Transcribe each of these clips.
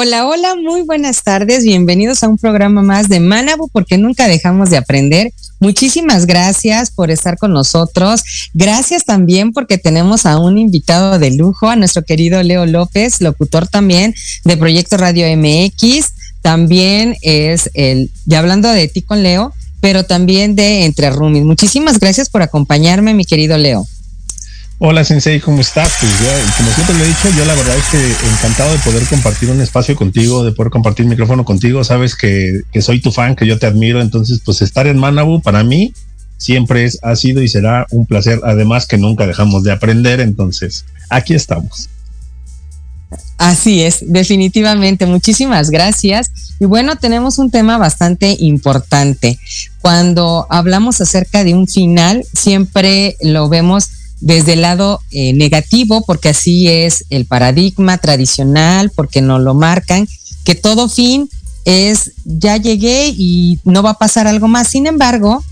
Hola, hola, muy buenas tardes. Bienvenidos a un programa más de Manabu porque nunca dejamos de aprender. Muchísimas gracias por estar con nosotros. Gracias también porque tenemos a un invitado de lujo, a nuestro querido Leo López, locutor también de Proyecto Radio MX. También es el, ya hablando de ti con Leo, pero también de Entre Rumis. Muchísimas gracias por acompañarme, mi querido Leo. Hola Sensei, ¿cómo estás? Pues ya, como siempre lo he dicho, yo la verdad es que encantado de poder compartir un espacio contigo, de poder compartir micrófono contigo. Sabes que, que soy tu fan, que yo te admiro. Entonces, pues estar en Manabu para mí siempre es, ha sido y será un placer. Además que nunca dejamos de aprender. Entonces, aquí estamos. Así es, definitivamente. Muchísimas gracias. Y bueno, tenemos un tema bastante importante. Cuando hablamos acerca de un final, siempre lo vemos desde el lado eh, negativo, porque así es el paradigma tradicional, porque nos lo marcan, que todo fin es ya llegué y no va a pasar algo más. Sin embargo,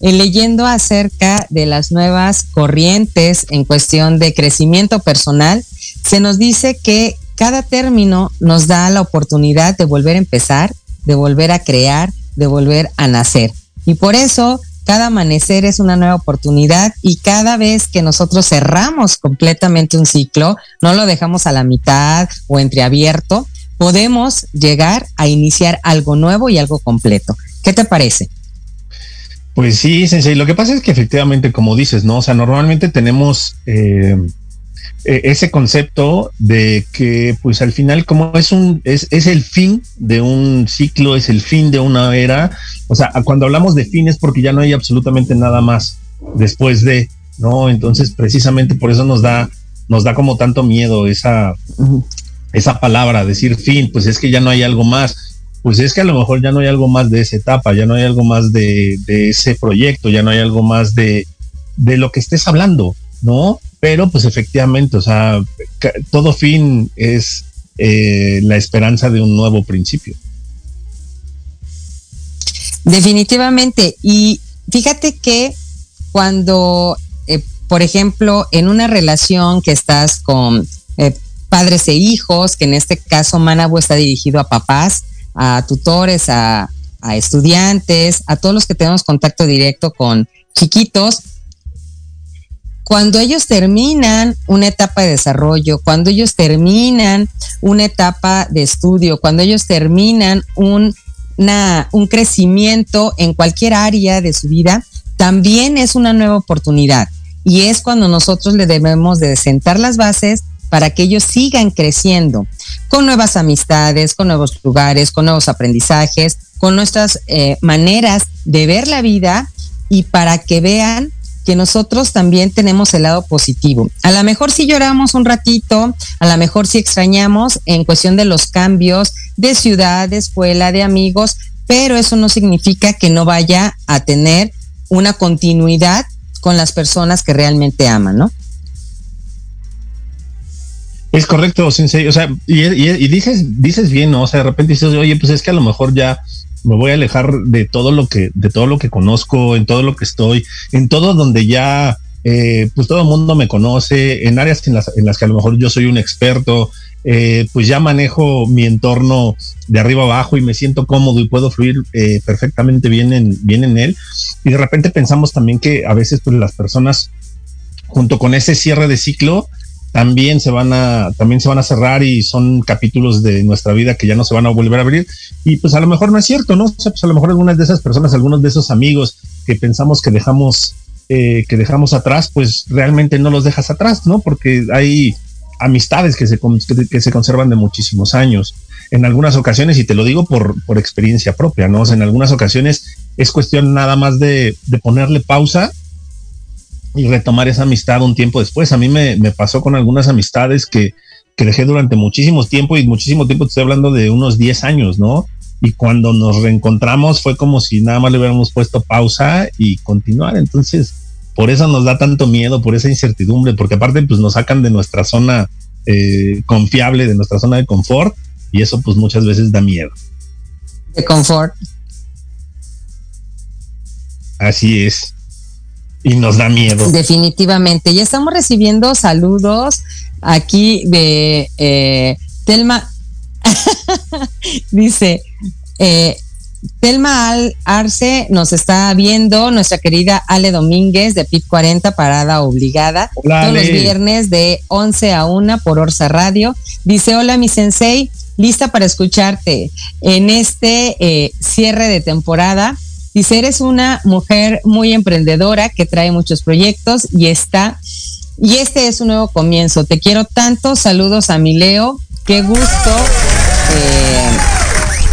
eh, leyendo acerca de las nuevas corrientes en cuestión de crecimiento personal, se nos dice que cada término nos da la oportunidad de volver a empezar, de volver a crear, de volver a nacer. Y por eso cada amanecer es una nueva oportunidad y cada vez que nosotros cerramos completamente un ciclo, no lo dejamos a la mitad o entreabierto, podemos llegar a iniciar algo nuevo y algo completo. ¿Qué te parece? Pues sí, Sensei. Lo que pasa es que efectivamente, como dices, ¿no? O sea, normalmente tenemos eh, eh, ese concepto de que, pues al final, como es un, es, es el fin de un ciclo, es el fin de una era. O sea, cuando hablamos de fin es porque ya no hay absolutamente nada más después de, ¿no? Entonces, precisamente por eso nos da, nos da como tanto miedo esa, esa palabra, decir fin, pues es que ya no hay algo más pues es que a lo mejor ya no hay algo más de esa etapa, ya no hay algo más de, de ese proyecto, ya no hay algo más de, de, lo que estés hablando, ¿no? Pero pues efectivamente, o sea, todo fin es eh, la esperanza de un nuevo principio. Definitivamente. Y fíjate que cuando, eh, por ejemplo, en una relación que estás con eh, padres e hijos, que en este caso Manabu está dirigido a papás, a tutores, a, a, estudiantes, a todos los que tenemos contacto directo con chiquitos, cuando ellos terminan una etapa de desarrollo, cuando ellos terminan una etapa de estudio, cuando ellos terminan un, un crecimiento en cualquier área de su vida, también es una nueva oportunidad. Y es cuando nosotros le debemos de sentar las bases para que ellos sigan creciendo con nuevas amistades, con nuevos lugares, con nuevos aprendizajes, con nuestras eh, maneras de ver la vida y para que vean que nosotros también tenemos el lado positivo. A lo mejor si lloramos un ratito, a lo mejor si extrañamos en cuestión de los cambios de ciudad, de escuela, de amigos, pero eso no significa que no vaya a tener una continuidad con las personas que realmente aman, ¿no? Es correcto, Sensei. O sea, y, y, y, dices, dices bien, ¿no? O sea, de repente dices, oye, pues es que a lo mejor ya me voy a alejar de todo lo que, de todo lo que conozco, en todo lo que estoy, en todo donde ya, eh, pues todo el mundo me conoce, en áreas en las, en las que a lo mejor yo soy un experto, eh, pues ya manejo mi entorno de arriba abajo y me siento cómodo y puedo fluir eh, perfectamente bien en, bien en él. Y de repente pensamos también que a veces pues las personas, junto con ese cierre de ciclo, también se van a, también se van a cerrar y son capítulos de nuestra vida que ya no se van a volver a abrir. Y pues a lo mejor no es cierto, ¿no? O sea, pues a lo mejor algunas de esas personas, algunos de esos amigos que pensamos que dejamos, eh, que dejamos atrás, pues realmente no los dejas atrás, ¿no? Porque hay amistades que se, que se conservan de muchísimos años. En algunas ocasiones, y te lo digo por, por experiencia propia, ¿no? O sea, en algunas ocasiones es cuestión nada más de, de ponerle pausa y retomar esa amistad un tiempo después. A mí me, pasó con algunas amistades que, que dejé durante muchísimo tiempo y muchísimo tiempo, te estoy hablando de unos 10 años, ¿no? Y cuando nos reencontramos fue como si nada más le hubiéramos puesto pausa y continuar. Entonces, por eso nos da tanto miedo, por esa incertidumbre, porque aparte pues nos sacan de nuestra zona eh, confiable, de nuestra zona de confort, y eso pues muchas veces da miedo. De confort. Así es y nos da miedo. Definitivamente. Ya estamos recibiendo saludos aquí de eh, Telma. Dice, eh, Telma Al Arce nos está viendo, nuestra querida Ale Domínguez de PIP 40, parada obligada, todos los viernes de 11 a 1 por Orsa Radio. Dice, hola mi sensei, lista para escucharte en este eh, cierre de temporada Dice, eres una mujer muy emprendedora que trae muchos proyectos y está, y este es un nuevo comienzo. Te quiero tanto. Saludos a mi Leo. Qué gusto eh,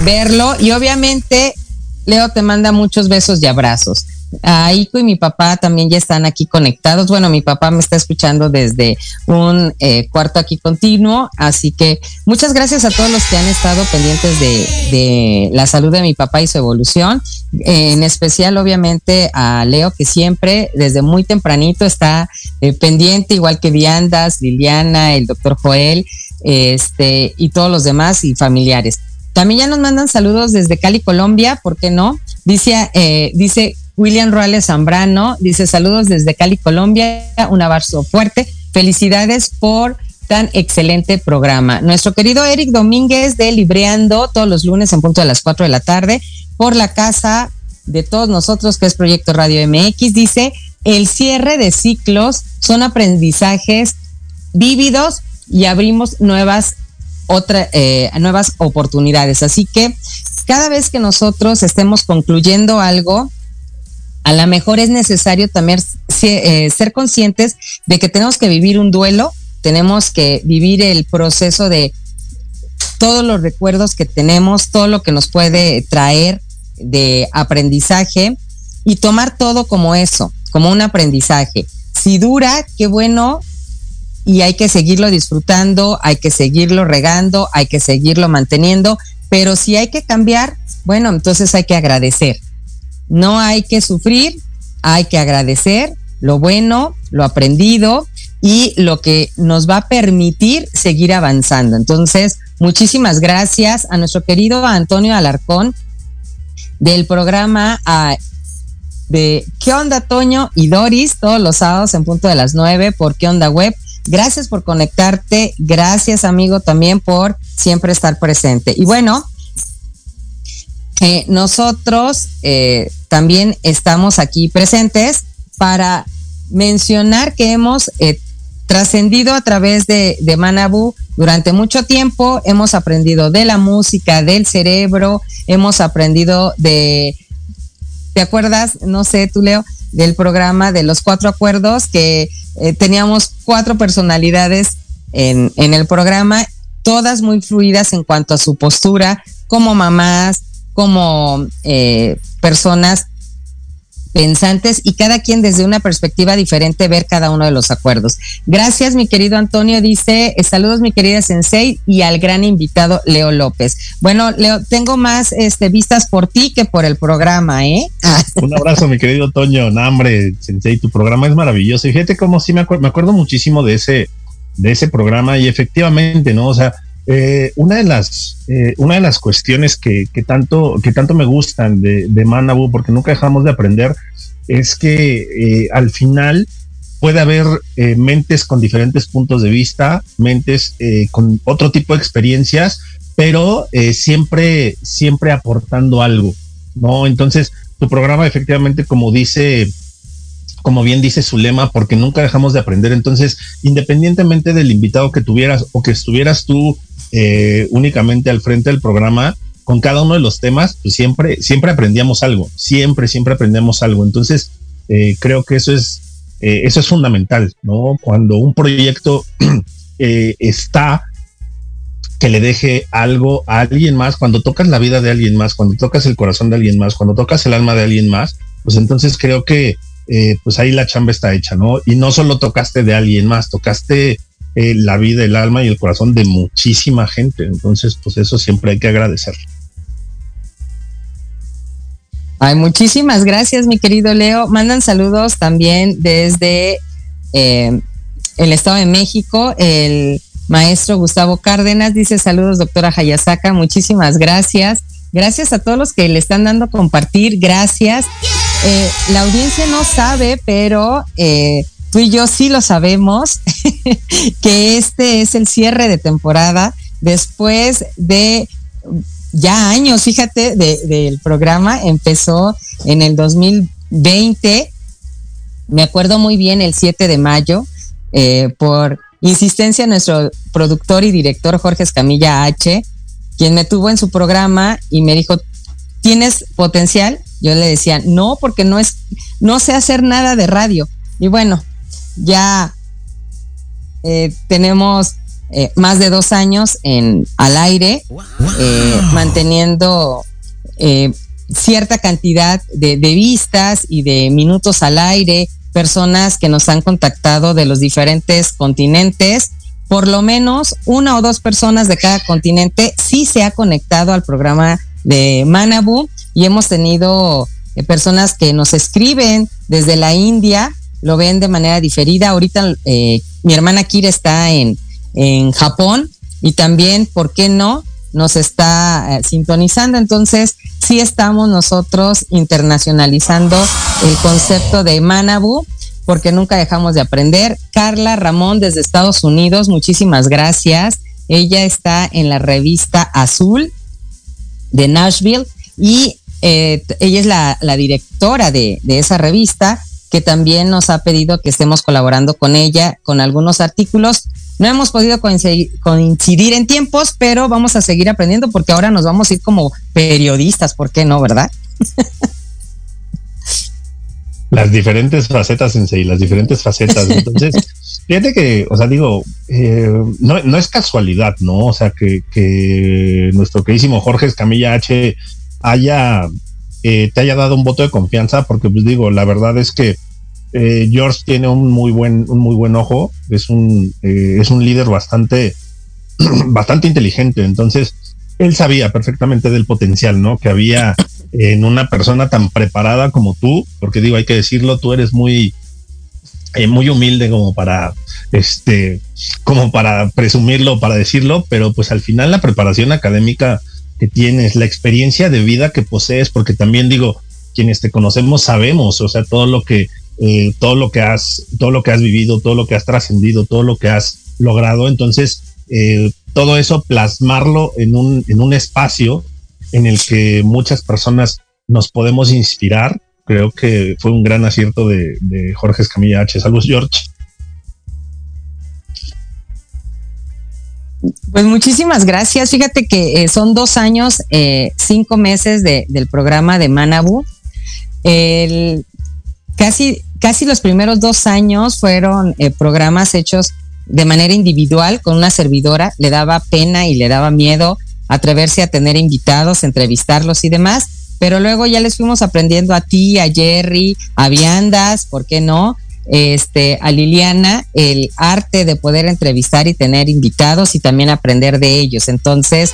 verlo. Y obviamente, Leo te manda muchos besos y abrazos a Ico y mi papá también ya están aquí conectados. Bueno, mi papá me está escuchando desde un eh, cuarto aquí continuo, así que muchas gracias a todos los que han estado pendientes de, la salud de mi papá y su evolución. en especial, obviamente, a Leo, que siempre, desde muy tempranito, está eh, pendiente, igual que Viandas, Liliana, el doctor Joel, este, y todos los demás y familiares. También ya nos mandan saludos desde Cali, Colombia, ¿por qué no? Dice, eh, dice William Ruales Zambrano dice saludos desde Cali, Colombia, un abrazo fuerte, felicidades por tan excelente programa. Nuestro querido Eric Domínguez de Libreando todos los lunes en punto de las 4 de la tarde por la casa de todos nosotros que es Proyecto Radio MX dice el cierre de ciclos son aprendizajes vívidos y abrimos nuevas otra, eh, nuevas oportunidades. Así que cada vez que nosotros estemos concluyendo algo, a lo mejor es necesario también eh, ser conscientes de que tenemos que vivir un duelo, tenemos que vivir el proceso de todos los recuerdos que tenemos, todo lo que nos puede traer de aprendizaje y tomar todo como eso, como un aprendizaje. Si dura, qué bueno, y hay que seguirlo disfrutando, hay que seguirlo regando, hay que seguirlo manteniendo, pero si hay que cambiar, bueno, entonces hay que agradecer. No hay que sufrir, hay que agradecer lo bueno, lo aprendido y lo que nos va a permitir seguir avanzando. Entonces, muchísimas gracias a nuestro querido Antonio Alarcón del programa ah, de ¿Qué onda Toño y Doris? Todos los sábados en punto de las nueve por ¿Qué onda web? Gracias por conectarte, gracias amigo también por siempre estar presente. Y bueno, nosotros eh, también estamos aquí presentes para mencionar que hemos eh, trascendido a través de, de Manabu durante mucho tiempo, hemos aprendido de la música, del cerebro, hemos aprendido de, ¿te acuerdas? No sé, tú Leo, del programa de los cuatro acuerdos, que eh, teníamos cuatro personalidades en, en el programa, todas muy fluidas en cuanto a su postura, como mamás, como eh, personas pensantes y cada quien desde una perspectiva diferente ver cada uno de los acuerdos. Gracias, mi querido Antonio. Dice, eh, saludos, mi querida Sensei, y al gran invitado Leo López. Bueno, Leo, tengo más este, vistas por ti que por el programa, ¿eh? Un abrazo, mi querido Toño. Nambre, Sensei, tu programa es maravilloso. Y fíjate cómo sí me, acuerdo, me acuerdo muchísimo de ese, de ese programa y efectivamente, ¿no? O sea, eh, una de las eh, una de las cuestiones que, tanto que tanto me gustan de, de Manabu porque nunca dejamos de aprender es que eh, al final puede haber mentes con diferentes puntos de vista mentes con otro tipo de experiencias pero siempre siempre aportando algo no entonces tu programa efectivamente como dice como bien dice su lema, porque nunca dejamos de aprender. Entonces, independientemente del invitado que tuvieras o que estuvieras tú eh, únicamente al frente del programa, con cada uno de los temas, pues siempre, siempre aprendíamos algo, siempre, siempre aprendemos algo. Entonces, eh, creo que eso es, eh, eso es fundamental, ¿no? Cuando un proyecto está que le deje algo a alguien más, cuando tocas la vida de alguien más, cuando tocas el corazón de alguien más, cuando tocas el alma de alguien más, pues entonces creo que eh, pues ahí la chamba está hecha, ¿no? Y no solo tocaste de alguien más, tocaste eh, la vida, el alma y el corazón de muchísima gente. Entonces, pues eso siempre hay que agradecer. Ay, muchísimas gracias, mi querido Leo. Mandan saludos también desde eh, el Estado de México. El maestro Gustavo Cárdenas dice saludos, doctora Hayasaka. Muchísimas gracias. Gracias a todos los que le están dando compartir. Gracias. Eh, la audiencia no sabe, pero eh, tú y yo sí lo sabemos, que este es el cierre de temporada después de ya años, fíjate, del programa. Empezó en el 2020, me acuerdo muy bien, el 7 de mayo, eh, por insistencia de nuestro productor y director Jorge Escamilla H, quien me tuvo en su programa y me dijo, ¿tienes potencial? Yo le decía, no, porque no es, no sé hacer nada de radio. Y bueno, ya eh, tenemos eh, más de dos años en al aire, eh, manteniendo cierta cantidad de, de, vistas y de minutos al aire, personas que nos han contactado de los diferentes continentes. Por lo menos una o dos personas de cada continente sí se ha conectado al programa de Manabu y hemos tenido eh, personas que nos escriben desde la India, lo ven de manera diferida. Ahorita eh, mi hermana Kira está en, en Japón y también, ¿por qué no? Nos está eh, sintonizando. Entonces, sí estamos nosotros internacionalizando el concepto de Manabu porque nunca dejamos de aprender. Carla Ramón desde Estados Unidos, muchísimas gracias. Ella está en la revista Azul de Nashville y eh, ella es la, directora de, esa revista que también nos ha pedido que estemos colaborando con ella con algunos artículos. No hemos podido coincidir, en tiempos, pero vamos a seguir aprendiendo porque ahora nos vamos a ir como periodistas, ¿por qué no, verdad? las diferentes facetas en sí, las diferentes facetas. Entonces, fíjate que, o sea, digo, eh, no, no, es casualidad, ¿no? O sea, que, que nuestro queridísimo Jorge Escamilla H haya, eh, te haya dado un voto de confianza, porque pues digo, la verdad es que eh, George tiene un muy buen, un muy buen ojo, es un, es un líder bastante, bastante inteligente, entonces él sabía perfectamente del potencial, ¿no? Que había en una persona tan preparada como tú, porque digo, hay que decirlo, tú eres muy, muy humilde como para, este, como para presumirlo, para decirlo, pero pues al final la preparación académica que tienes, la experiencia de vida que posees, porque también digo, quienes te conocemos sabemos, o sea, todo lo que, eh, todo lo que has, todo lo que has vivido, todo lo que has trascendido, todo lo que has logrado. Entonces, eh, todo eso plasmarlo en un, en un espacio en el que muchas personas nos podemos inspirar, creo que fue un gran acierto de, Jorge Escamilla H. Saludos, George. Pues muchísimas gracias. Fíjate que eh, son dos años, eh, cinco meses de, del programa de Manabu. El, casi, casi los primeros dos años fueron eh, programas hechos de manera individual con una servidora. Le daba pena y le daba miedo atreverse a tener invitados, entrevistarlos y demás. Pero luego ya les fuimos aprendiendo a ti, a Jerry, a Viandas, ¿por qué no? este, a Liliana el arte de poder entrevistar y tener invitados y también aprender de ellos. Entonces,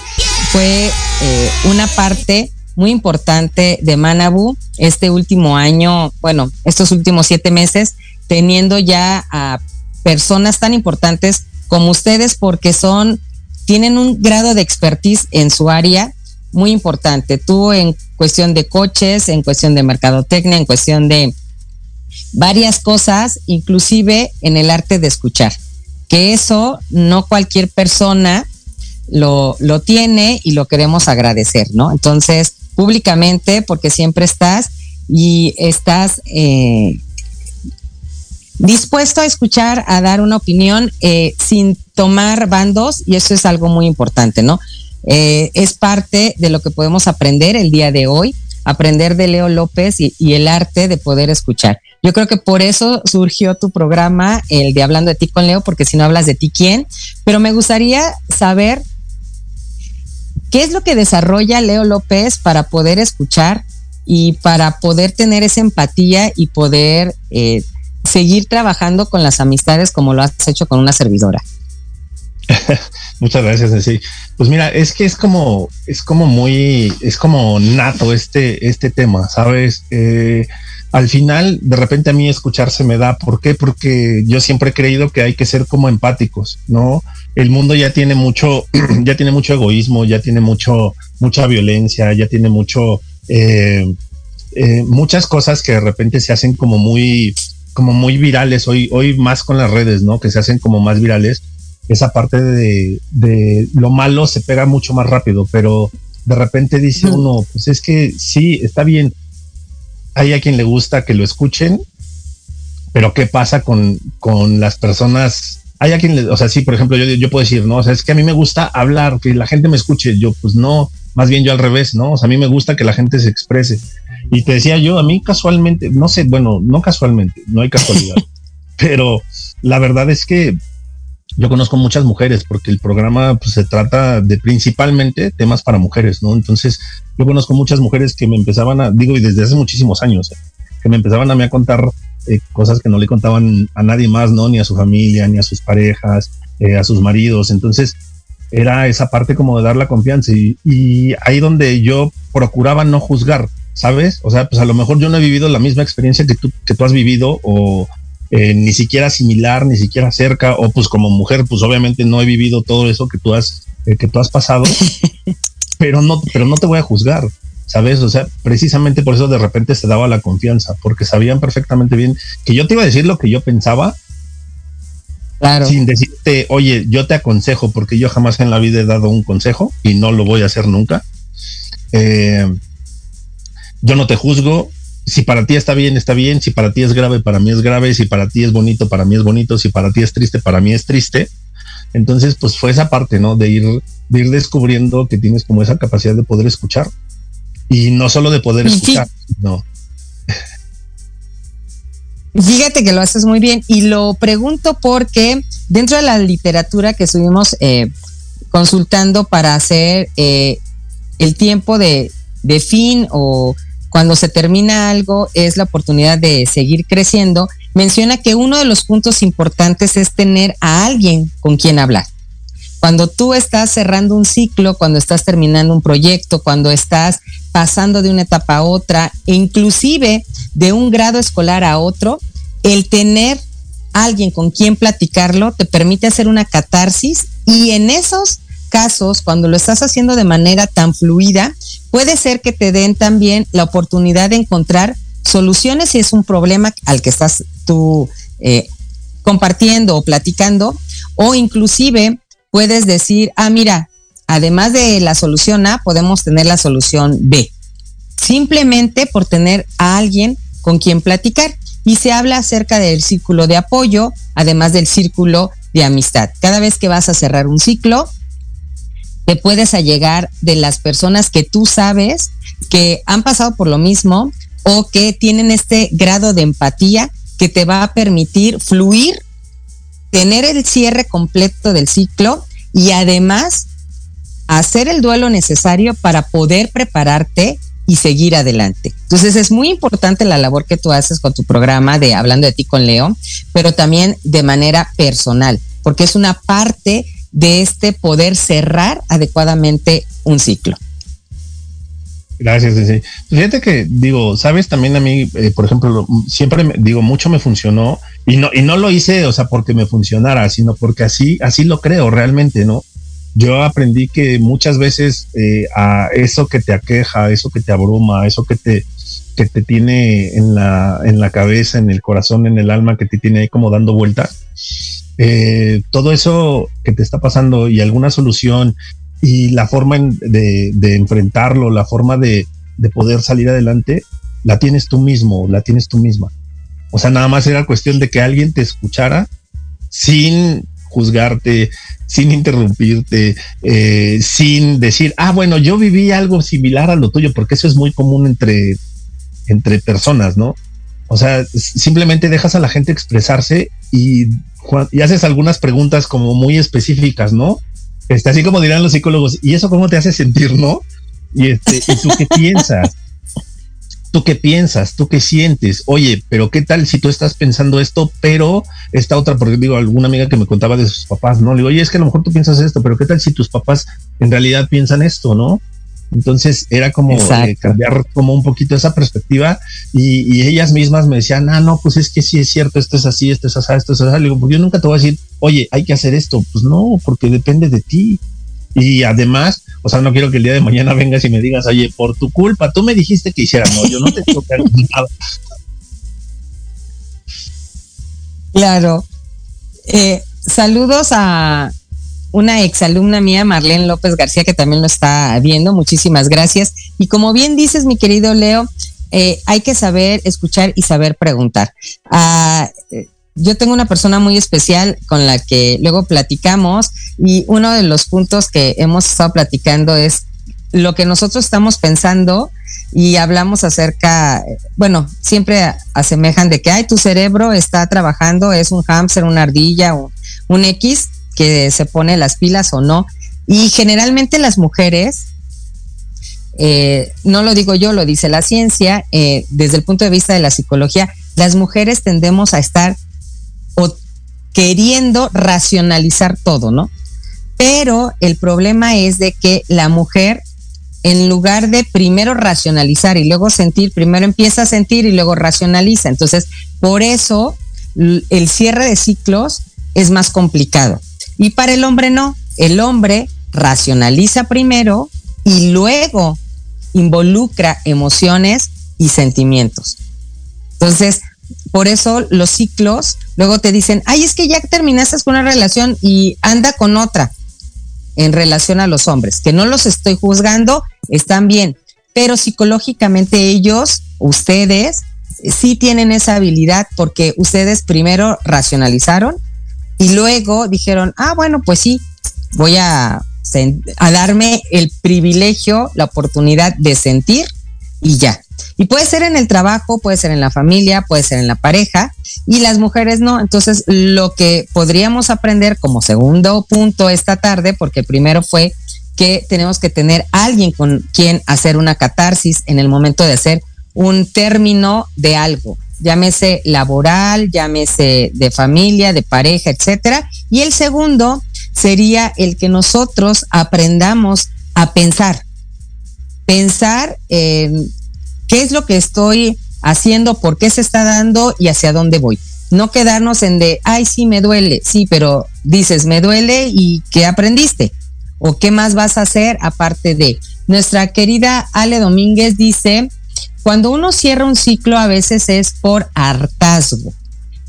fue eh, una parte muy importante de Manabu este último año, bueno, estos últimos siete meses, teniendo ya a personas tan importantes como ustedes porque son, tienen un grado de expertise en su área muy importante. Tú en cuestión de coches, en cuestión de mercadotecnia, en cuestión de varias cosas, inclusive en el arte de escuchar, que eso no cualquier persona lo, lo tiene y lo queremos agradecer, ¿no? Entonces, públicamente, porque siempre estás y estás eh, dispuesto a escuchar, a dar una opinión eh, sin tomar bandos y eso es algo muy importante, ¿no? Eh, es parte de lo que podemos aprender el día de hoy, aprender de Leo López y, el arte de poder escuchar. Yo creo que por eso surgió tu programa, el de Hablando de ti con Leo, porque si no hablas de ti, ¿quién? Pero me gustaría saber qué es lo que desarrolla Leo López para poder escuchar y para poder tener esa empatía y poder eh, seguir trabajando con las amistades como lo has hecho con una servidora. Muchas gracias, sí. Pues mira, es que es como, es como muy, es como nato este, este tema, ¿sabes? Eh, al final, de repente a mí escucharse me da. ¿Por qué? Porque yo siempre he creído que hay que ser como empáticos, ¿no? El mundo ya tiene mucho, ya tiene mucho egoísmo, ya tiene mucho, mucha violencia, ya tiene mucho, eh, eh, muchas cosas que de repente se hacen como muy, como muy virales hoy, hoy más con las redes, ¿no? Que se hacen como más virales. Esa parte de, de lo malo se pega mucho más rápido, pero de repente dice uno, pues es que sí, está bien, hay a quien le gusta que lo escuchen, pero ¿qué pasa con, con las personas? Hay a quien le, o sea, sí, por ejemplo, yo, yo puedo decir, no, o sea, es que a mí me gusta hablar, que la gente me escuche. Yo, pues no, más bien yo al revés, ¿no? O sea, a mí me gusta que la gente se exprese. Y te decía yo, a mí casualmente, no sé, bueno, no casualmente, no hay casualidad, pero la verdad es que yo conozco muchas mujeres porque el programa pues, se trata de principalmente temas para mujeres, ¿no? Entonces, yo conozco muchas mujeres que me empezaban a, digo, y desde hace muchísimos años, ¿eh? que me empezaban a mí a contar eh, cosas que no le contaban a nadie más, ¿no? Ni a su familia, ni a sus parejas, eh, a sus maridos. Entonces, era esa parte como de dar la confianza y, y ahí donde yo procuraba no juzgar, ¿sabes? O sea, pues a lo mejor yo no he vivido la misma experiencia que tú, que tú has vivido o eh, ni siquiera similar, ni siquiera cerca, o pues como mujer, pues obviamente no he vivido todo eso que tú has, eh, que tú has pasado, pero no, pero no te voy a juzgar, ¿sabes? O sea, precisamente por eso de repente se daba la confianza, porque sabían perfectamente bien que yo te iba a decir lo que yo pensaba, claro. sin decirte, oye, yo te aconsejo, porque yo jamás en la vida he dado un consejo y no lo voy a hacer nunca. Eh, yo no te juzgo, si para ti está bien, está bien, si para ti es grave, para mí es grave, si para ti es bonito, para mí es bonito, si para ti es triste, para mí es triste. Entonces, pues fue esa parte, ¿no? De ir, de ir descubriendo que tienes como esa capacidad de poder escuchar. Y no solo de poder escuchar, no. Fíjate que lo haces muy bien y lo pregunto porque dentro de la literatura que estuvimos eh, consultando para hacer eh, el tiempo de, de fin o cuando se termina algo es la oportunidad de seguir creciendo, menciona que uno de los puntos importantes es tener a alguien con quien hablar. Cuando tú estás cerrando un ciclo, cuando estás terminando un proyecto, cuando estás pasando de una etapa a otra, e inclusive de un grado escolar a otro, el tener alguien con quien platicarlo te permite hacer una catarsis y en esos casos, cuando lo estás haciendo de manera tan fluida, puede ser que te den también la oportunidad de encontrar soluciones si es un problema al que estás tú eh, compartiendo o platicando, o inclusive puedes decir, ah, mira, además de la solución A, podemos tener la solución B. Simplemente por tener a alguien con quien platicar. Y se habla acerca del círculo de apoyo, además del círculo de amistad. Cada vez que vas a cerrar un ciclo, te puedes allegar de las personas que tú sabes que han pasado por lo mismo o que tienen este grado de empatía que te va a permitir fluir, tener el cierre completo del ciclo y además hacer el duelo necesario para poder prepararte y seguir adelante. Entonces es muy importante la labor que tú haces con tu programa de Hablando de ti con Leo, pero también de manera personal, porque es una parte de este poder cerrar adecuadamente un ciclo. Gracias, sí. Fíjate que digo, sabes, también a mí, eh, por ejemplo, siempre me, digo, mucho me funcionó y no, y no lo hice, o sea, porque me funcionara, sino porque así, así lo creo realmente, ¿no? Yo aprendí que muchas veces eh, a eso que te aqueja, eso que te abruma, eso que te, que te tiene en la, en la cabeza, en el corazón, en el alma, que te tiene ahí como dando vueltas, eh, todo eso que te está pasando y alguna solución y la forma de, enfrentarlo, la forma de, poder salir adelante, la tienes tú mismo, la tienes tú misma. O sea, nada más era cuestión de que alguien te escuchara sin juzgarte, sin interrumpirte, eh, sin decir, ah, bueno, yo viví algo similar a lo tuyo, porque eso es muy común entre, entre personas, ¿no? O sea, simplemente dejas a la gente expresarse y, y haces algunas preguntas como muy específicas, ¿no? Este, así como dirán los psicólogos, ¿y eso cómo te hace sentir, no? Y, este, ¿y tú qué piensas? ¿Tú qué piensas? ¿Tú qué sientes? Oye, pero ¿qué tal si tú estás pensando esto, pero esta otra, porque digo, alguna amiga que me contaba de sus papás, ¿no? Le digo, oye, es que a lo mejor tú piensas esto, pero ¿qué tal si tus papás en realidad piensan esto, ¿no? Entonces era como eh, cambiar como un poquito esa perspectiva y, ellas mismas me decían, ah, no, pues es que sí es cierto, esto es así, esto es así, esto es así. Le digo, pues yo nunca te voy a decir, oye, hay que hacer esto. Pues no, porque depende de ti. Y además, o sea, no quiero que el día de mañana vengas y me digas, oye, por tu culpa, tú me dijiste que hiciera, no, yo no te tengo que nada. Claro. Eh, saludos a una exalumna mía, Marlene López García, que también lo está viendo. Muchísimas gracias. Y como bien dices, mi querido Leo, eh, hay que saber escuchar y saber preguntar. Ah, eh, yo tengo una persona muy especial con la que luego platicamos y uno de los puntos que hemos estado platicando es lo que nosotros estamos pensando y hablamos acerca, bueno, siempre asemejan de que, ay, tu cerebro está trabajando, es un hámster, una ardilla, un, un X, que se pone las pilas o no. Y generalmente las mujeres, eh, no lo digo yo, lo dice la ciencia, eh, desde el punto de vista de la psicología, las mujeres tendemos a estar queriendo racionalizar todo, ¿no? Pero el problema es de que la mujer, en lugar de primero racionalizar y luego sentir, primero empieza a sentir y luego racionaliza. Entonces, por eso el cierre de ciclos es más complicado. Y para el hombre no, el hombre racionaliza primero y luego involucra emociones y sentimientos. Entonces, por eso los ciclos luego te dicen, ay, es que ya terminaste con una relación y anda con otra en relación a los hombres, que no los estoy juzgando, están bien, pero psicológicamente ellos, ustedes, sí tienen esa habilidad porque ustedes primero racionalizaron y luego dijeron, ah, bueno, pues sí, voy a, a darme el privilegio, la oportunidad de sentir y ya. Y puede ser en el trabajo, puede ser en la familia, puede ser en la pareja, y las mujeres no. Entonces, lo que podríamos aprender como segundo punto esta tarde, porque el primero fue que tenemos que tener alguien con quien hacer una catarsis en el momento de hacer un término de algo llámese laboral, llámese de familia, de pareja, etcétera. Y el segundo sería el que nosotros aprendamos a pensar. Pensar en qué es lo que estoy haciendo, por qué se está dando y hacia dónde voy. No quedarnos en de, ay, sí, me duele, sí, pero dices, me duele y ¿qué aprendiste? ¿O qué más vas a hacer aparte de? Nuestra querida Ale Domínguez dice, cuando uno cierra un ciclo a veces es por hartazgo,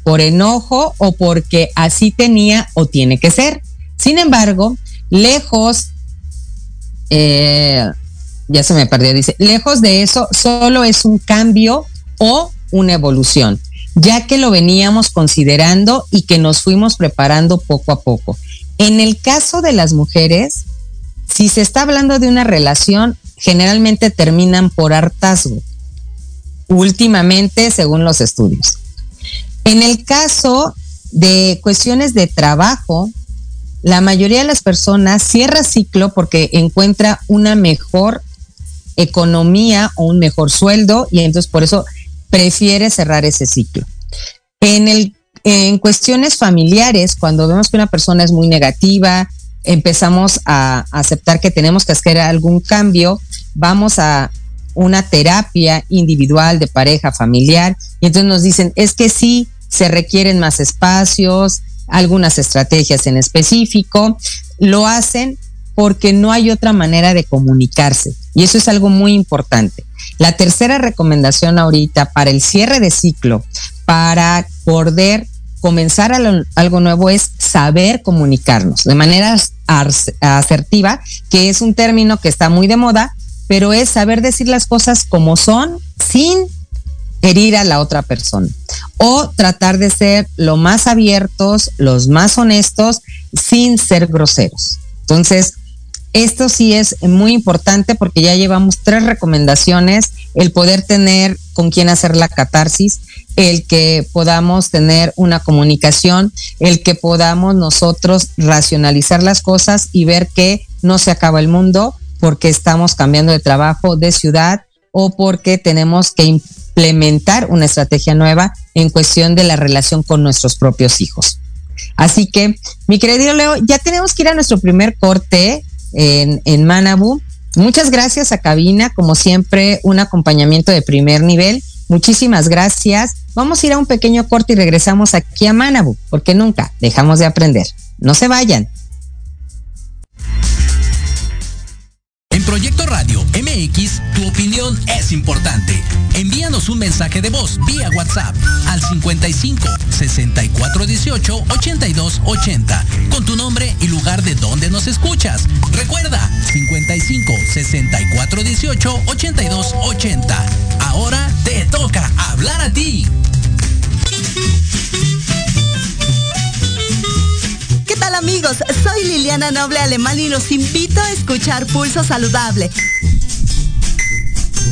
por enojo o porque así tenía o tiene que ser. Sin embargo, lejos, eh, ya se me perdió, dice, lejos de eso solo es un cambio o una evolución, ya que lo veníamos considerando y que nos fuimos preparando poco a poco. En el caso de las mujeres, si se está hablando de una relación, generalmente terminan por hartazgo últimamente según los estudios. En el caso de cuestiones de trabajo, la mayoría de las personas cierra ciclo porque encuentra una mejor economía o un mejor sueldo y entonces por eso prefiere cerrar ese ciclo. En, el, en cuestiones familiares, cuando vemos que una persona es muy negativa, empezamos a aceptar que tenemos que hacer algún cambio, vamos a una terapia individual de pareja familiar y entonces nos dicen, es que sí, se requieren más espacios, algunas estrategias en específico, lo hacen porque no hay otra manera de comunicarse y eso es algo muy importante. La tercera recomendación ahorita para el cierre de ciclo, para poder comenzar algo nuevo es saber comunicarnos de manera asertiva, que es un término que está muy de moda, pero es saber decir las cosas como son sin herir a la otra persona. O tratar de ser lo más abiertos, los más honestos, sin ser groseros. Entonces, esto sí es muy importante porque ya llevamos tres recomendaciones, el poder tener con quién hacer la catarsis, el que podamos tener una comunicación, el que podamos nosotros racionalizar las cosas y ver que no se acaba el mundo porque estamos cambiando de trabajo, de ciudad o porque tenemos que implementar una estrategia nueva en cuestión de la relación con nuestros propios hijos. Así que, mi querido Leo, ya tenemos que ir a nuestro primer corte en, en Manabu. Muchas gracias a Cabina, como siempre, un acompañamiento de primer nivel. Muchísimas gracias. Vamos a ir a un pequeño corte y regresamos aquí a Manabu, porque nunca dejamos de aprender. No se vayan. Envíanos un mensaje de voz vía WhatsApp al 55 64 18 82 80 con tu nombre y lugar de donde nos escuchas. Recuerda 55 64 18 82 80. Ahora te toca hablar a ti. ¿Qué tal amigos? Soy Liliana Noble Alemán y los invito a escuchar Pulso Saludable,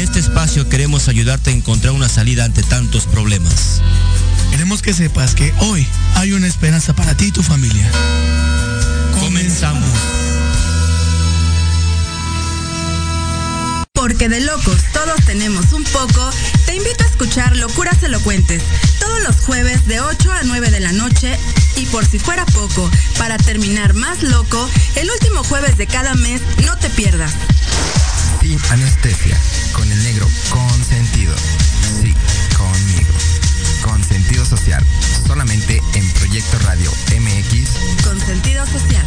En este espacio queremos ayudarte a encontrar una salida ante tantos problemas. Queremos que sepas que hoy hay una esperanza para ti y tu familia. Comenzamos. Porque de locos todos tenemos un poco, te invito a escuchar Locuras Elocuentes todos los jueves de 8 a 9 de la noche por si fuera poco, para terminar más loco, el último jueves de cada mes no te pierdas. Sin anestesia, con el negro consentido. Sí, conmigo. Con sentido social, solamente en Proyecto Radio MX. Con sentido social.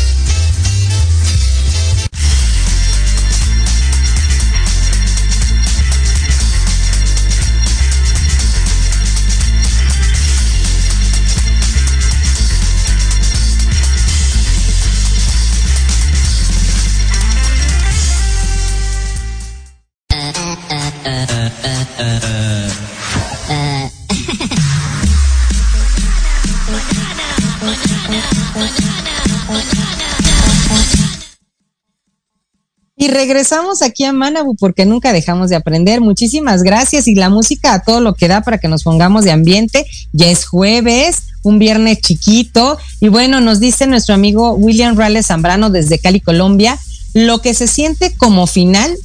Regresamos aquí a Manabu porque nunca dejamos de aprender. Muchísimas gracias y la música a todo lo que da para que nos pongamos de ambiente. Ya es jueves, un viernes chiquito. Y bueno, nos dice nuestro amigo William Rales Zambrano desde Cali, Colombia, lo que se siente como final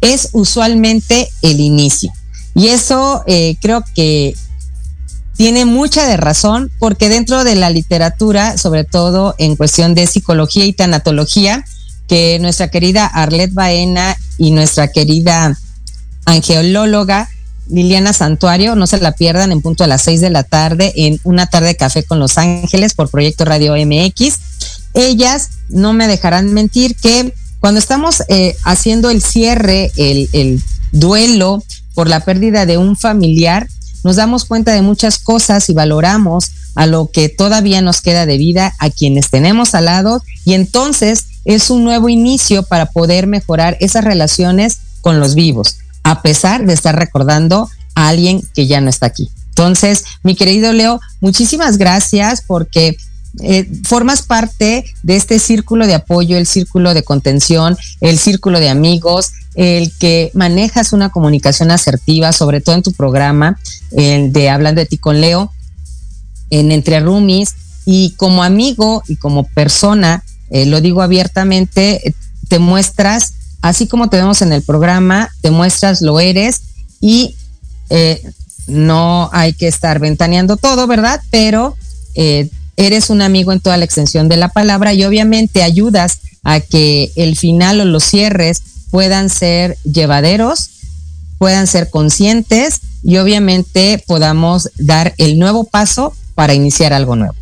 es usualmente el inicio. Y eso eh, creo que tiene mucha de razón porque dentro de la literatura, sobre todo en cuestión de psicología y tanatología, que nuestra querida Arlet Baena y nuestra querida angeóloga Liliana Santuario, no se la pierdan en punto a las seis de la tarde en una tarde de café con Los Ángeles por Proyecto Radio MX. Ellas no me dejarán mentir que cuando estamos eh, haciendo el cierre, el, el duelo por la pérdida de un familiar, nos damos cuenta de muchas cosas y valoramos a lo que todavía nos queda de vida, a quienes tenemos al lado, y entonces es un nuevo inicio para poder mejorar esas relaciones con los vivos, a pesar de estar recordando a alguien que ya no está aquí. Entonces, mi querido Leo, muchísimas gracias porque eh, formas parte de este círculo de apoyo, el círculo de contención, el círculo de amigos, el que manejas una comunicación asertiva, sobre todo en tu programa el de Hablando de ti con Leo, en Entre Rumis, y como amigo y como persona, eh, lo digo abiertamente, te muestras, así como te vemos en el programa, te muestras, lo eres, y eh, no hay que estar ventaneando todo, ¿verdad? Pero eres un amigo en toda la extensión de la palabra y obviamente ayudas a que el final o los cierres puedan ser llevaderos, puedan ser conscientes y obviamente podamos dar el nuevo paso para iniciar algo nuevo.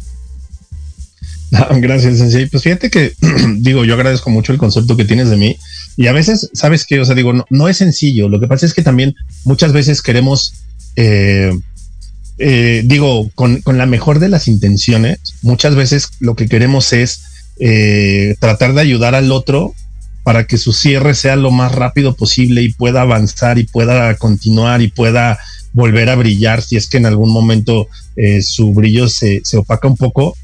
Gracias, Sensei. Pues fíjate que digo, yo agradezco mucho el concepto que tienes de mí y a veces, sabes que, o sea, digo, no, no, es sencillo. Lo que pasa es que también muchas veces queremos eh, eh, digo, con, la mejor de las intenciones, muchas veces lo que queremos es eh, tratar de ayudar al otro para que su cierre sea lo más rápido posible y pueda avanzar y pueda continuar y pueda volver a brillar si es que en algún momento eh, su brillo se, se, opaca un poco.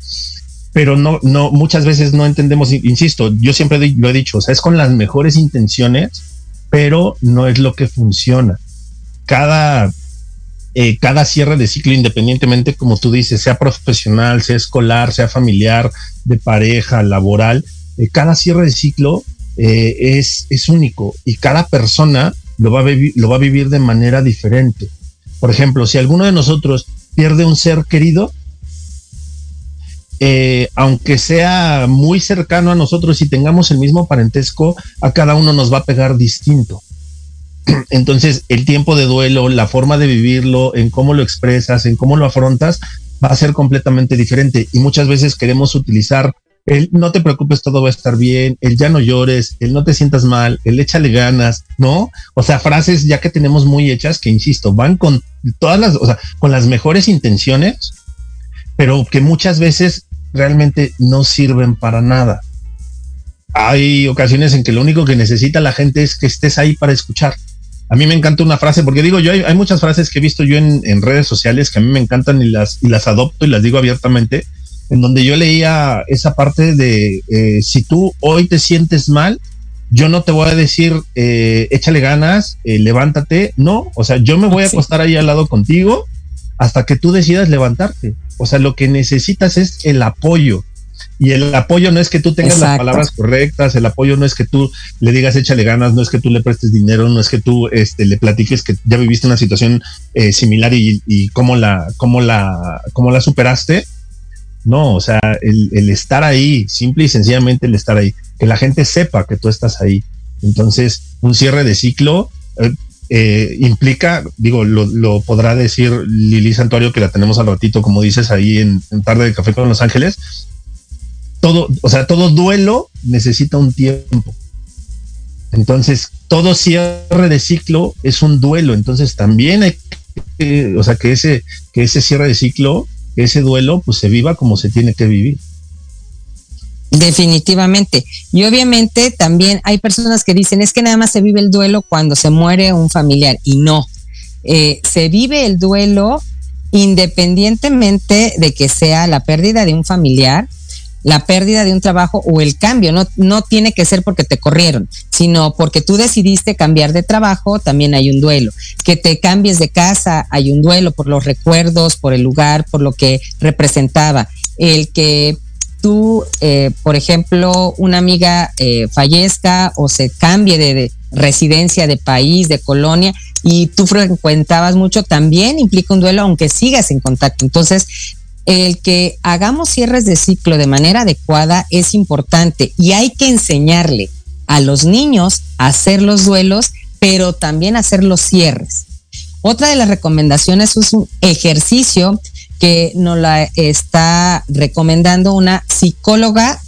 Pero no, no, muchas veces no entendemos, insisto, yo siempre lo he dicho, o sea, es con las mejores intenciones, pero no es lo que funciona. Cada eh, cada cierre de ciclo, independientemente, como tú dices, sea profesional, sea escolar, sea familiar, de pareja, laboral, eh, cada cierre de ciclo eh, es, es único y cada persona lo va, lo va a vivir de manera diferente. Por ejemplo, si alguno de nosotros pierde un ser querido, aunque sea muy cercano a nosotros y tengamos el mismo parentesco, a cada uno nos va a pegar distinto. Entonces, el tiempo de duelo, la forma de vivirlo, en cómo lo expresas, en cómo lo afrontas, va a ser completamente diferente. Y muchas veces queremos utilizar el no te preocupes, todo va a estar bien, el ya no llores, el no te sientas mal, el échale ganas, ¿no? O sea, frases ya que tenemos muy hechas que, insisto, van con todas las, o sea, con las mejores intenciones, pero que muchas veces realmente no sirven para nada. Hay ocasiones en que lo único que necesita la gente es que estés ahí para escuchar a mí me encanta una frase, porque digo yo, hay, muchas frases que he visto yo en, redes sociales que a mí me encantan y las, y las adopto y las digo abiertamente, en donde yo leía esa parte de, eh, si tú hoy te sientes mal, yo no te voy a decir, eh, échale ganas, eh, levántate, no, o sea, yo me voy a acostar ahí al lado contigo hasta que tú decidas levantarte. O sea, lo que necesitas es el apoyo, y el apoyo no es que tú tengas las palabras correctas, el apoyo no es que tú le digas échale ganas, no es que tú le prestes dinero, no es que tú este, le platiques que ya viviste una situación eh, similar y, y, cómo, la, cómo, la, cómo la superaste. No, o sea, el, estar ahí, simple y sencillamente el estar ahí, que la gente sepa que tú estás ahí. Entonces, un cierre de ciclo eh, eh, implica, digo, lo, podrá decir Lili Santuario, que la tenemos al ratito, como dices, ahí en, Tarde de Café con Los Ángeles, todo, o sea, todo duelo necesita un tiempo. Entonces, todo cierre de ciclo es un duelo. Entonces, también hay que, o sea, que ese, que ese cierre de ciclo, ese duelo, pues se viva como se tiene que vivir. Definitivamente. Y obviamente también hay personas que dicen, es que nada más se vive el duelo cuando se muere un familiar. Y no, eh, se vive el duelo independientemente de que sea la pérdida de un familiar, la pérdida de un trabajo o el cambio. No, no tiene que ser porque te corrieron, sino porque tú decidiste cambiar de trabajo, también hay un duelo. Que te cambies de casa, hay un duelo por los recuerdos, por el lugar, por lo que representaba. El que tú, eh, por ejemplo, una amiga eh, fallezca o se cambie de, residencia, de país, de colonia, y tú frecuentabas mucho, también implica un duelo, aunque sigas en contacto. Entonces, el que hagamos cierres de ciclo de manera adecuada es importante y hay que enseñarle a los niños a hacer los duelos, pero también hacer los cierres. Otra de las recomendaciones es un ejercicio que nos la está recomendando una psicóloga,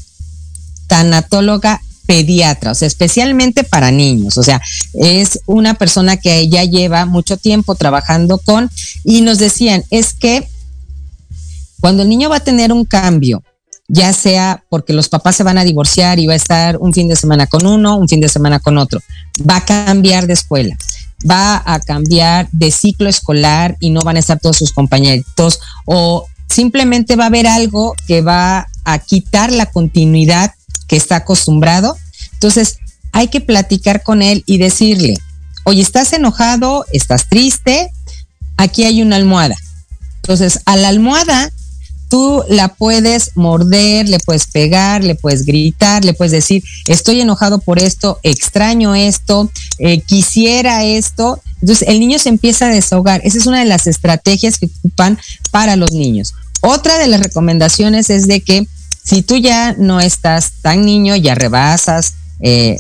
tanatóloga pediatra, o sea, especialmente para niños. O sea, es una persona que ya lleva mucho tiempo trabajando con y nos decían, es que cuando el niño va a tener un cambio ya sea porque los papás se van a divorciar y va a estar un fin de semana con uno, un fin de semana con otro. Va a cambiar de escuela, va a cambiar de ciclo escolar y no van a estar todos sus compañeritos o simplemente va a haber algo que va a quitar la continuidad que está acostumbrado. Entonces, hay que platicar con él y decirle, oye, estás enojado, estás triste, aquí hay una almohada. Entonces, a la almohada tú la puedes morder, le puedes pegar, le puedes gritar, le puedes decir, estoy enojado por esto, extraño esto, eh, quisiera esto. Entonces el niño se empieza a desahogar. Esa es una de las estrategias que ocupan para los niños. Otra de las recomendaciones es de que si tú ya no estás tan niño, ya rebasas eh,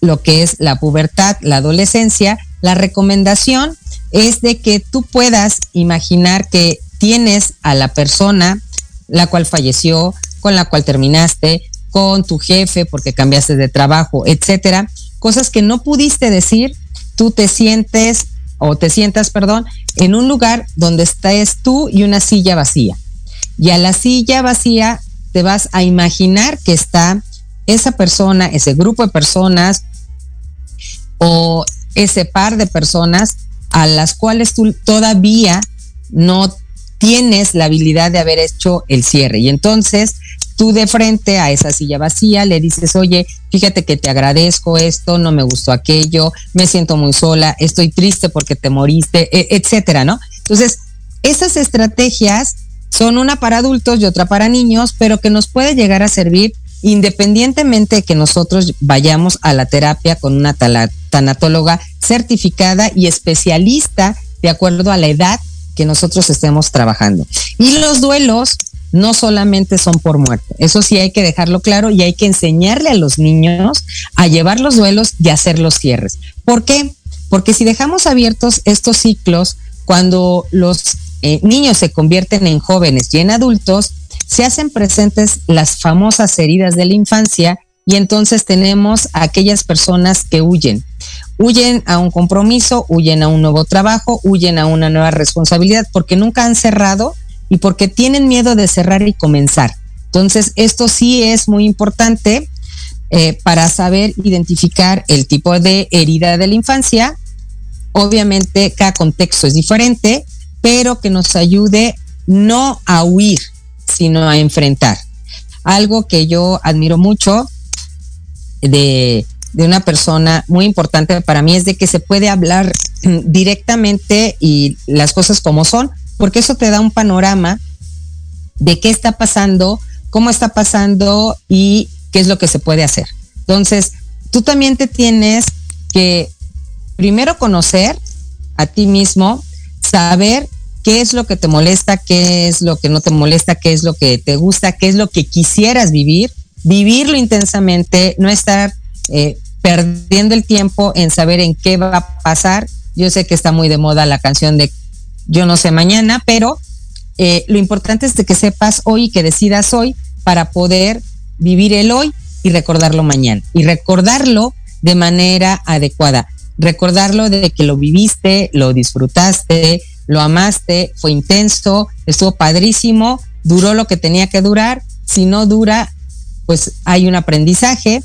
lo que es la pubertad, la adolescencia, la recomendación es de que tú puedas imaginar que tienes a la persona la cual falleció, con la cual terminaste, con tu jefe porque cambiaste de trabajo, etcétera, cosas que no pudiste decir, tú te sientes o te sientas, perdón, en un lugar donde estás tú y una silla vacía. Y a la silla vacía te vas a imaginar que está esa persona, ese grupo de personas o ese par de personas a las cuales tú todavía no tienes la habilidad de haber hecho el cierre. Y entonces tú de frente a esa silla vacía le dices, oye, fíjate que te agradezco esto, no me gustó aquello, me siento muy sola, estoy triste porque te moriste, e, etcétera, ¿no? Entonces, esas estrategias son una para adultos y otra para niños, pero que nos puede llegar a servir independientemente de que nosotros vayamos a la terapia con una tanatóloga certificada y especialista de acuerdo a la edad que nosotros estemos trabajando. Y los duelos no solamente son por muerte, eso sí hay que dejarlo claro y hay que enseñarle a los niños a llevar los duelos y hacer los cierres. ¿Por qué? Porque si dejamos abiertos estos ciclos, cuando los eh, niños se convierten en jóvenes y en adultos, se hacen presentes las famosas heridas de la infancia y entonces tenemos a aquellas personas que huyen huyen a un compromiso, huyen a un nuevo trabajo, huyen a una nueva responsabilidad porque nunca han cerrado y porque tienen miedo de cerrar y comenzar. Entonces, esto sí es muy importante eh, para saber identificar el tipo de herida de la infancia. Obviamente, cada contexto es diferente, pero que nos ayude no a huir, sino a enfrentar. Algo que yo admiro mucho de de una persona muy importante para mí es de que se puede hablar directamente y las cosas como son, porque eso te da un panorama de qué está pasando, cómo está pasando y qué es lo que se puede hacer. Entonces, tú también te tienes que primero conocer a ti mismo, saber qué es lo que te molesta, qué es lo que no te molesta, qué es lo que te gusta, qué es lo que quisieras vivir, vivirlo intensamente, no estar eh, perdiendo el tiempo en saber en qué va a pasar. Yo sé que está muy de moda la canción de Yo no sé mañana, pero eh, lo importante es de que sepas hoy y que decidas hoy para poder vivir el hoy y recordarlo mañana. Y recordarlo de manera adecuada. Recordarlo de que lo viviste, lo disfrutaste, lo amaste, fue intenso, estuvo padrísimo, duró lo que tenía que durar. Si no dura, pues hay un aprendizaje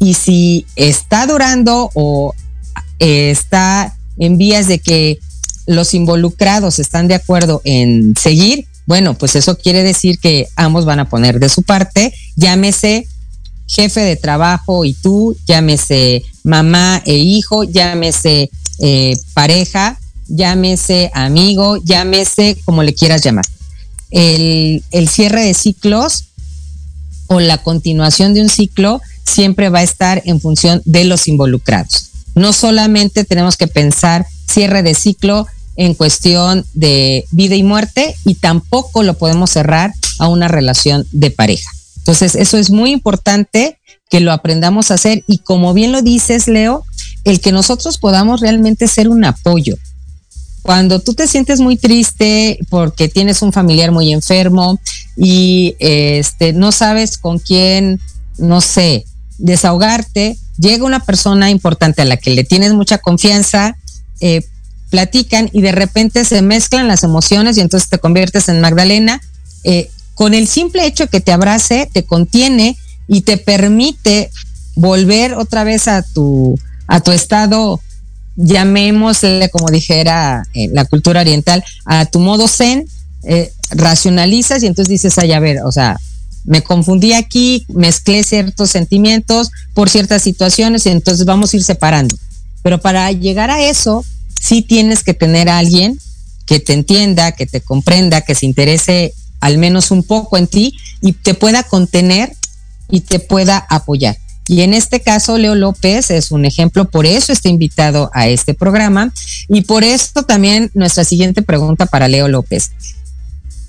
y si está durando o eh, está en vías de que los involucrados están de acuerdo en seguir, bueno, pues eso quiere decir que ambos van a poner de su parte, llámese jefe de trabajo y tú, llámese mamá e hijo, llámese eh, pareja, llámese amigo, llámese como le quieras llamar. El, el cierre de ciclos o la continuación de un ciclo siempre va a estar en función de los involucrados. No solamente tenemos que pensar cierre de ciclo en cuestión de vida y muerte y tampoco lo podemos cerrar a una relación de pareja. Entonces, eso es muy importante que lo aprendamos a hacer y como bien lo dices, Leo, el que nosotros podamos realmente ser un apoyo. Cuando tú te sientes muy triste porque tienes un familiar muy enfermo y este no sabes con quién, no sé, desahogarte, llega una persona importante a la que le tienes mucha confianza, eh, platican y de repente se mezclan las emociones y entonces te conviertes en Magdalena. Eh, con el simple hecho que te abrace, te contiene y te permite volver otra vez a tu, a tu estado, llamémosle como dijera en la cultura oriental, a tu modo zen, eh, racionalizas y entonces dices, ay, a ver, o sea, me confundí aquí, mezclé ciertos sentimientos por ciertas situaciones y entonces vamos a ir separando. Pero para llegar a eso, sí tienes que tener a alguien que te entienda, que te comprenda, que se interese al menos un poco en ti y te pueda contener y te pueda apoyar. Y en este caso, Leo López es un ejemplo, por eso está invitado a este programa. Y por esto también nuestra siguiente pregunta para Leo López.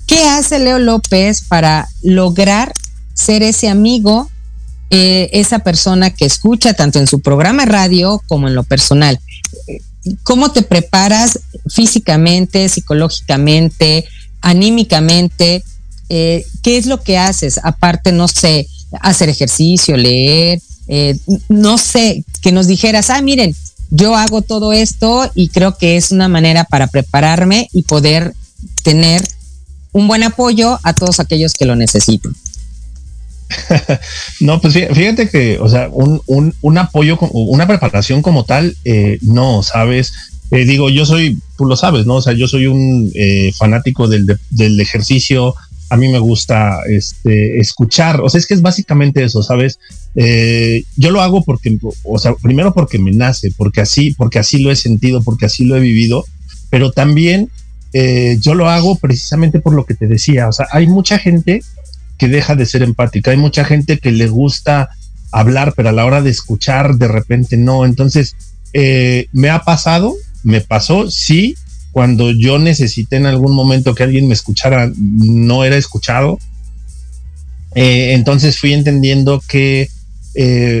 ¿Qué hace Leo López para lograr ser ese amigo, eh, esa persona que escucha tanto en su programa de radio como en lo personal? ¿Cómo te preparas físicamente, psicológicamente, anímicamente? Eh, ¿Qué es lo que haces? Aparte, no sé, hacer ejercicio, leer, eh, no sé, que nos dijeras, ah, miren, yo hago todo esto y creo que es una manera para prepararme y poder tener un buen apoyo a todos aquellos que lo necesiten. no, pues fíjate que, o sea, un, un, un apoyo, una preparación como tal, eh, no, sabes. Eh, digo, yo soy, tú lo sabes, ¿no? O sea, yo soy un fanático del, del ejercicio, a mí me gusta este, escuchar, o sea, es que es básicamente eso, ¿sabes? Eh, yo lo hago porque, o sea, primero porque me nace, porque así, porque así lo he sentido, porque así lo he vivido, pero también eh, yo lo hago precisamente por lo que te decía, o sea, hay mucha gente que deja de ser empática, hay mucha gente que le gusta hablar, pero a la hora de escuchar de repente no, entonces eh, me ha pasado, me pasó, sí, cuando yo necesité en algún momento que alguien me escuchara, no era escuchado. Eh, entonces fui entendiendo que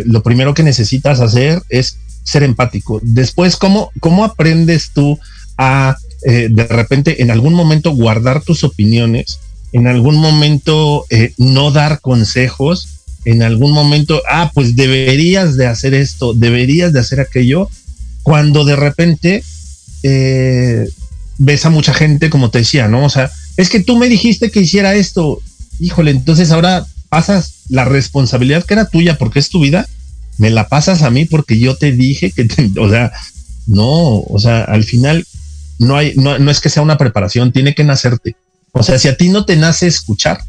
lo primero que necesitas hacer es ser empático. Después, ¿cómo, cómo aprendes tú a eh, de repente en algún momento guardar tus opiniones, en algún momento no dar consejos, en algún momento, ah, pues deberías de hacer esto, deberías de hacer aquello, cuando de repente ves a mucha gente, como te decía, ¿no? O sea, es que tú me dijiste que hiciera esto. Híjole, entonces ahora pasas la responsabilidad que era tuya porque es tu vida, me la pasas a mí porque yo te dije que, o sea, no, o sea, al final no hay, no, no es que sea una preparación, tiene que nacerte. O sea, si a ti no te nace escuchar,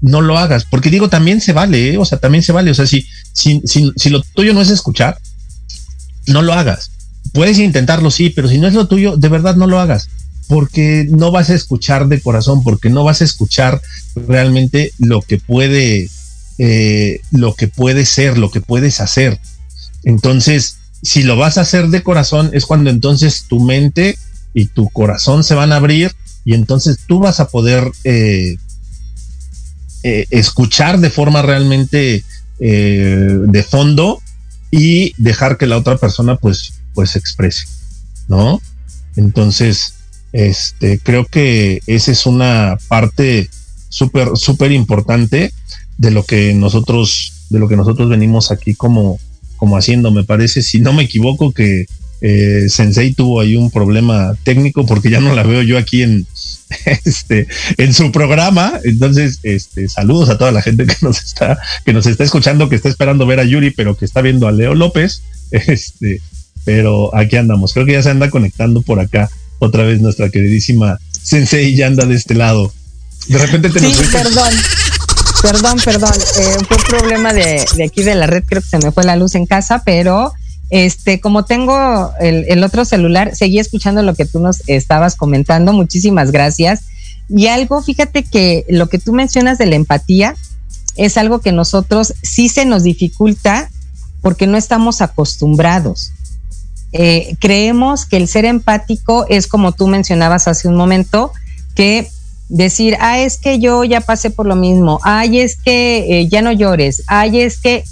no lo hagas, porque digo, también se vale, ¿eh? o sea, también se vale, o sea, si, si, si, lo tuyo no es escuchar, no lo hagas puedes intentarlo, sí, pero si no es lo tuyo, de verdad no lo hagas, porque no vas a escuchar de corazón, porque no vas a escuchar realmente lo que puede, eh, lo que puede ser, lo que puedes hacer. Entonces, si lo vas a hacer de corazón, es cuando entonces tu mente y tu corazón se van a abrir y entonces tú vas a poder eh, eh, escuchar de forma realmente de fondo y dejar que la otra persona pues pues se exprese, ¿no? Entonces, este, creo que esa es una parte súper, súper importante de lo que nosotros, de lo que nosotros venimos aquí como, como haciendo. Me parece, si no me equivoco, que eh, Sensei tuvo ahí un problema técnico porque ya no la veo yo aquí en, este, en su programa. Entonces, este, saludos a toda la gente que nos está, que nos está escuchando, que está esperando ver a Yuri, pero que está viendo a Leo López. Este, pero aquí andamos. Creo que ya se anda conectando por acá otra vez nuestra queridísima Sensei ya anda de este lado. De repente te Sí, perdón. Perdón, perdón. Eh, fue un problema de, aquí de la red, creo que se me fue la luz en casa, pero este, como tengo el, el otro celular, seguí escuchando lo que tú nos estabas comentando. Muchísimas gracias. Y algo, fíjate que lo que tú mencionas de la empatía es algo que nosotros sí se nos dificulta porque no estamos acostumbrados. Eh, creemos que el ser empático es como tú mencionabas hace un momento, que decir, ah, es que yo ya pasé por lo mismo, ay, es que eh, ya no llores, ay, es que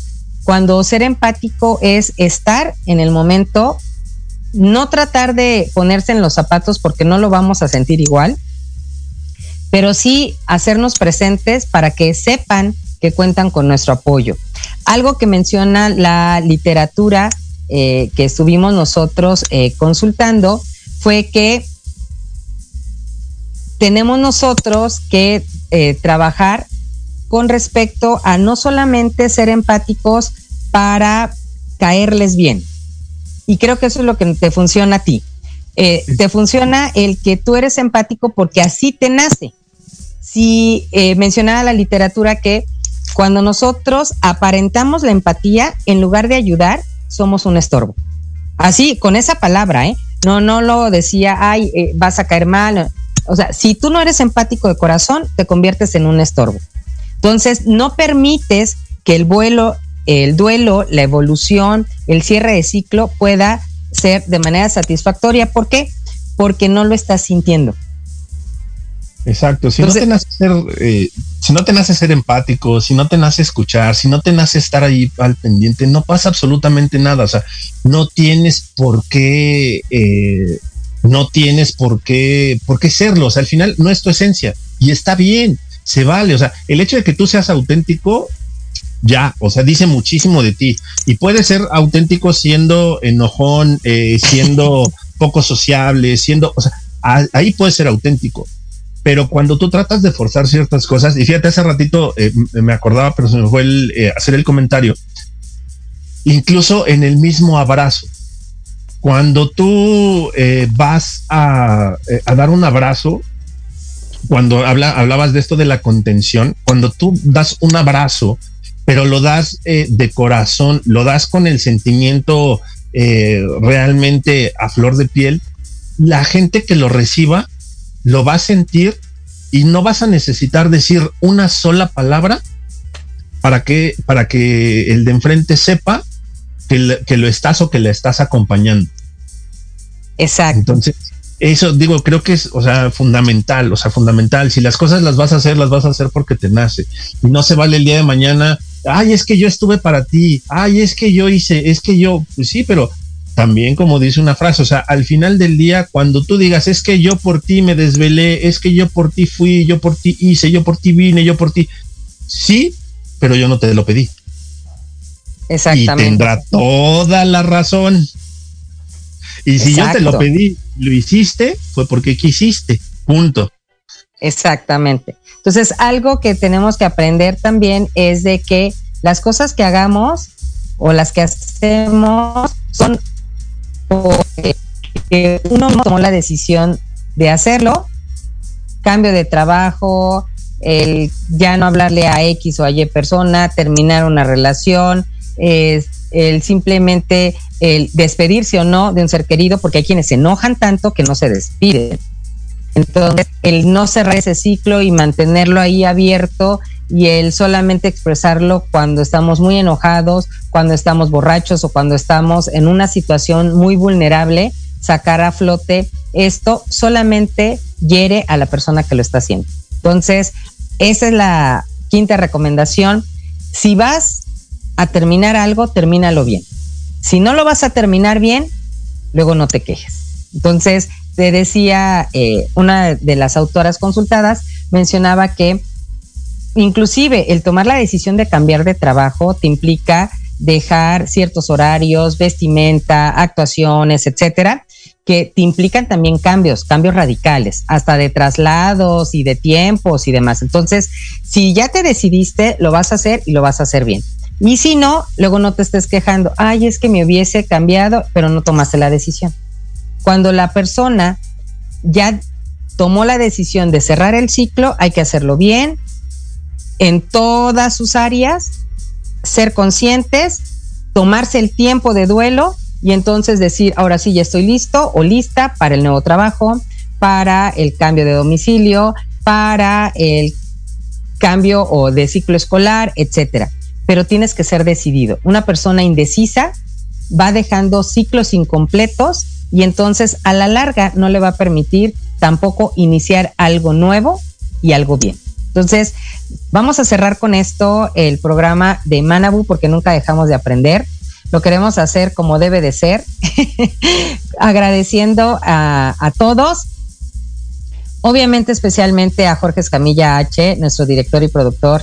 cuando ser empático es estar en el momento, no tratar de ponerse en los zapatos porque no lo vamos a sentir igual, pero sí hacernos presentes para que sepan que cuentan con nuestro apoyo. Algo que menciona la literatura eh, que estuvimos nosotros eh, consultando fue que tenemos nosotros que eh, trabajar con respecto a no solamente ser empáticos para caerles bien. Y creo que eso es lo que te funciona a ti. Eh, te funciona el que tú eres empático porque así te nace. Si eh, mencionaba la literatura que cuando nosotros aparentamos la empatía, en lugar de ayudar, somos un estorbo. Así, con esa palabra, ¿eh? No, no lo decía, ay, eh, vas a caer mal. O sea, si tú no eres empático de corazón, te conviertes en un estorbo. Entonces, no permites que el vuelo, el duelo, la evolución, el cierre de ciclo pueda ser de manera satisfactoria. ¿Por qué? Porque no lo estás sintiendo. Exacto. Si no te nace ser, eh, si no te nace ser empático, si no te nace escuchar, si no te nace estar ahí al pendiente, no pasa absolutamente nada. O sea, no tienes por qué, eh, no tienes por qué, por qué serlo. O sea, al final no es tu esencia y está bien, se vale. O sea, el hecho de que tú seas auténtico, ya, o sea, dice muchísimo de ti y puede ser auténtico siendo enojón, eh, siendo poco sociable, siendo, o sea, ahí puede ser auténtico pero cuando tú tratas de forzar ciertas cosas, y fíjate, hace ratito eh, me acordaba, pero se me fue el, eh, hacer el comentario, incluso en el mismo abrazo, cuando tú eh, vas a, dar un abrazo, cuando habla, hablabas de esto de la contención, cuando tú das un abrazo, pero lo das de corazón, lo das con el sentimiento realmente a flor de piel, la gente que lo reciba lo va a sentir y no vas a necesitar decir una sola palabra para que, para que el de enfrente sepa que, que lo estás o que le estás acompañando. Exacto. Entonces, eso digo, creo que es, o sea, fundamental, o sea, fundamental. Si las cosas las vas a hacer, las vas a hacer porque te nace. Y no se vale el día de mañana, ay, es que yo estuve para ti, ay, es que yo hice, es que yo, pues sí, pero también como dice una frase, o sea, al final del día, cuando tú digas, es que yo por ti me desvelé, es que yo por ti fui, yo por ti hice, yo por ti vine, yo por ti, sí, pero yo no te lo pedí. Exactamente. Y tendrá toda la razón. Y si yo te lo pedí, lo hiciste, fue porque quisiste, punto. Exactamente. Entonces, algo que tenemos que aprender también es de que las cosas que hagamos o las que hacemos son que uno tomó la decisión de hacerlo, cambio de trabajo, el ya no hablarle a X o a Y persona, terminar una relación, el simplemente el despedirse o no de un ser querido, porque hay quienes se enojan tanto que no se despiden. Entonces, el no cerrar ese ciclo y mantenerlo ahí abierto y el solamente expresarlo cuando estamos muy enojados, cuando estamos borrachos o cuando estamos en una situación muy vulnerable, sacar a flote esto solamente hiere a la persona que lo está haciendo. Entonces, esa es la quinta recomendación. Si vas a terminar algo, termínalo bien. Si no lo vas a terminar bien, luego no te quejes. Entonces, te decía eh, una de las autoras consultadas, mencionaba que inclusive el tomar la decisión de cambiar de trabajo te implica dejar ciertos horarios, vestimenta, actuaciones, etcétera, que te implican también cambios, cambios radicales, hasta de traslados y de tiempos y demás. Entonces, si ya te decidiste, lo vas a hacer y lo vas a hacer bien. Y si no, luego no te estés quejando, ay, es que me hubiese cambiado, pero no tomaste la decisión. Cuando la persona ya tomó la decisión de cerrar el ciclo, hay que hacerlo bien, en todas sus áreas, ser conscientes, tomarse el tiempo de duelo y entonces decir, ahora sí, ya estoy listo o lista para el nuevo trabajo, para el cambio de domicilio, para el cambio o de ciclo escolar, etcétera. Pero tienes que ser decidido. Una persona indecisa va dejando ciclos incompletos y entonces a la larga no le va a permitir tampoco iniciar algo nuevo y algo bien. Entonces, vamos a cerrar con esto el programa de Manabu porque nunca dejamos de aprender. Lo queremos hacer como debe de ser, agradeciendo a, todos, obviamente especialmente a Jorge Escamilla H, nuestro director y productor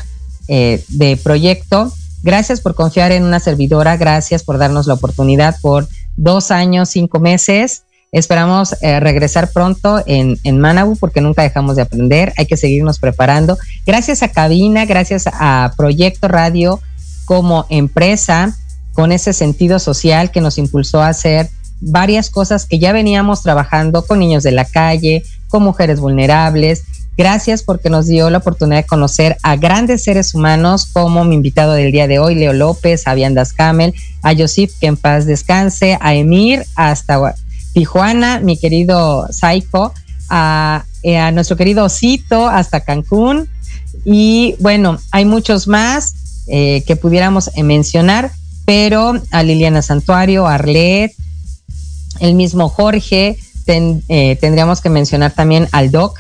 eh, de proyecto. Gracias por confiar en una servidora, gracias por darnos la oportunidad por dos años, cinco meses Esperamos eh, regresar pronto en, en Manabu porque nunca dejamos de aprender. Hay que seguirnos preparando. Gracias a Cabina, gracias a Proyecto Radio como empresa con ese sentido social que nos impulsó a hacer varias cosas que ya veníamos trabajando con niños de la calle, con mujeres vulnerables. Gracias porque nos dio la oportunidad de conocer a grandes seres humanos como mi invitado del día de hoy, Leo López, a Viandas Camel, a Josip, que en paz descanse, a Emir, hasta Tijuana, mi querido Saiko, a, eh, a nuestro querido Osito, hasta Cancún. Y bueno, hay muchos más eh, que pudiéramos eh, mencionar, pero a Liliana Santuario, a Arlet, el mismo Jorge, tendríamos que mencionar también al doc,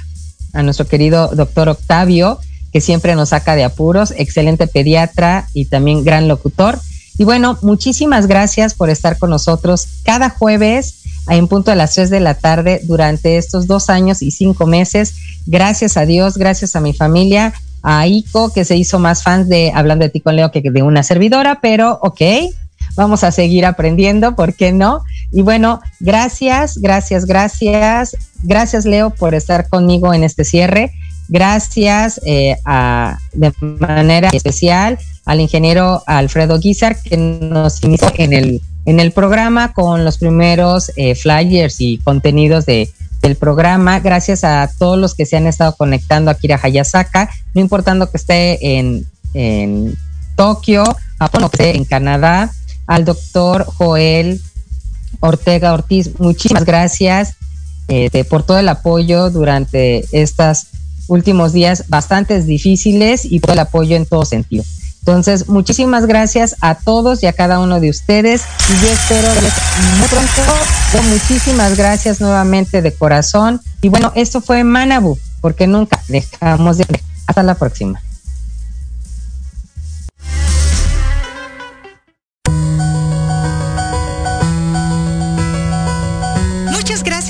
a nuestro querido doctor Octavio, que siempre nos saca de apuros, excelente pediatra y también gran locutor. Y bueno, muchísimas gracias por estar con nosotros cada jueves en punto de las 3 de la tarde durante estos dos años y cinco meses. Gracias a Dios, gracias a mi familia, a Ico, que se hizo más fans de Hablando de ti con Leo que de una servidora, pero ok, vamos a seguir aprendiendo, ¿por qué no? Y bueno, gracias, gracias, gracias. Gracias, Leo, por estar conmigo en este cierre. Gracias eh, a, de manera especial al ingeniero Alfredo Guizar, que nos inició en el, en el programa con los primeros eh, flyers y contenidos de, del programa. Gracias a todos los que se han estado conectando aquí a Hayasaka, no importando que esté en, en Tokio, Japón que esté en Canadá. Al doctor Joel Ortega Ortiz, muchísimas gracias eh, por todo el apoyo durante estos últimos días bastante difíciles y por el apoyo en todo sentido. Entonces, muchísimas gracias a todos y a cada uno de ustedes y yo espero verles pronto. Muchísimas gracias nuevamente de corazón. Y bueno, esto fue Manabu, porque nunca dejamos de... Hasta la próxima.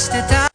reste